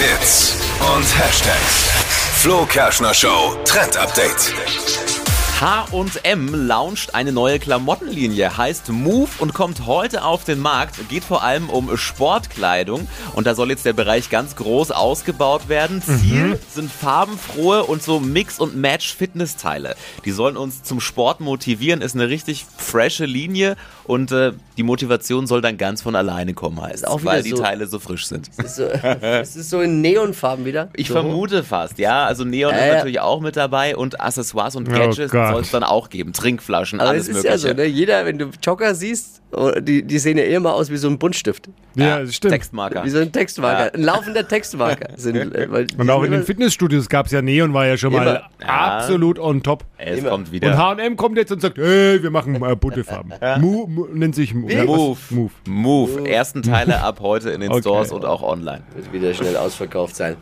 Hits und Hashtags. Flo Kerschner Show Trend Update. H&M launcht eine neue Klamottenlinie, heißt Move und kommt heute auf den Markt. Geht vor allem um Sportkleidung und da soll jetzt der Bereich ganz groß ausgebaut werden. Ziel sind farbenfrohe und so Mix- und Match-Fitnessteile. Die sollen uns zum Sport motivieren, ist eine richtig frische Linie und äh, die Motivation soll dann ganz von alleine kommen, heißt auch es, weil die so- Teile so frisch sind. Ist so, es ist so in Neonfarben wieder. Ich so. vermute fast, ja. Also Neon Ja, ist natürlich auch mit dabei und Accessoires und Oh Gott. soll es dann auch geben. Trinkflaschen, Aber alles es ist mögliche. ja so, ne? Jeder, wenn du Jogger siehst, oh, die, die sehen ja eh immer aus wie so ein Buntstift. Ja, das stimmt. Textmarker. Wie so ein Textmarker. Ja. Ein laufender Textmarker. Sind, äh, Und auch sind in den Fitnessstudios gab es ja Neon, war ja schon mal Immer. Ja. absolut on top. Es Immer. kommt Und wieder. H&M kommt jetzt und sagt, hey, wir machen äh, bunte Farben. Mu, mu, nennt sich. Ja, was? Move. Move. Move. Ersten Teile ab heute in den Okay. Stores und auch online. Wird wieder schnell ausverkauft sein.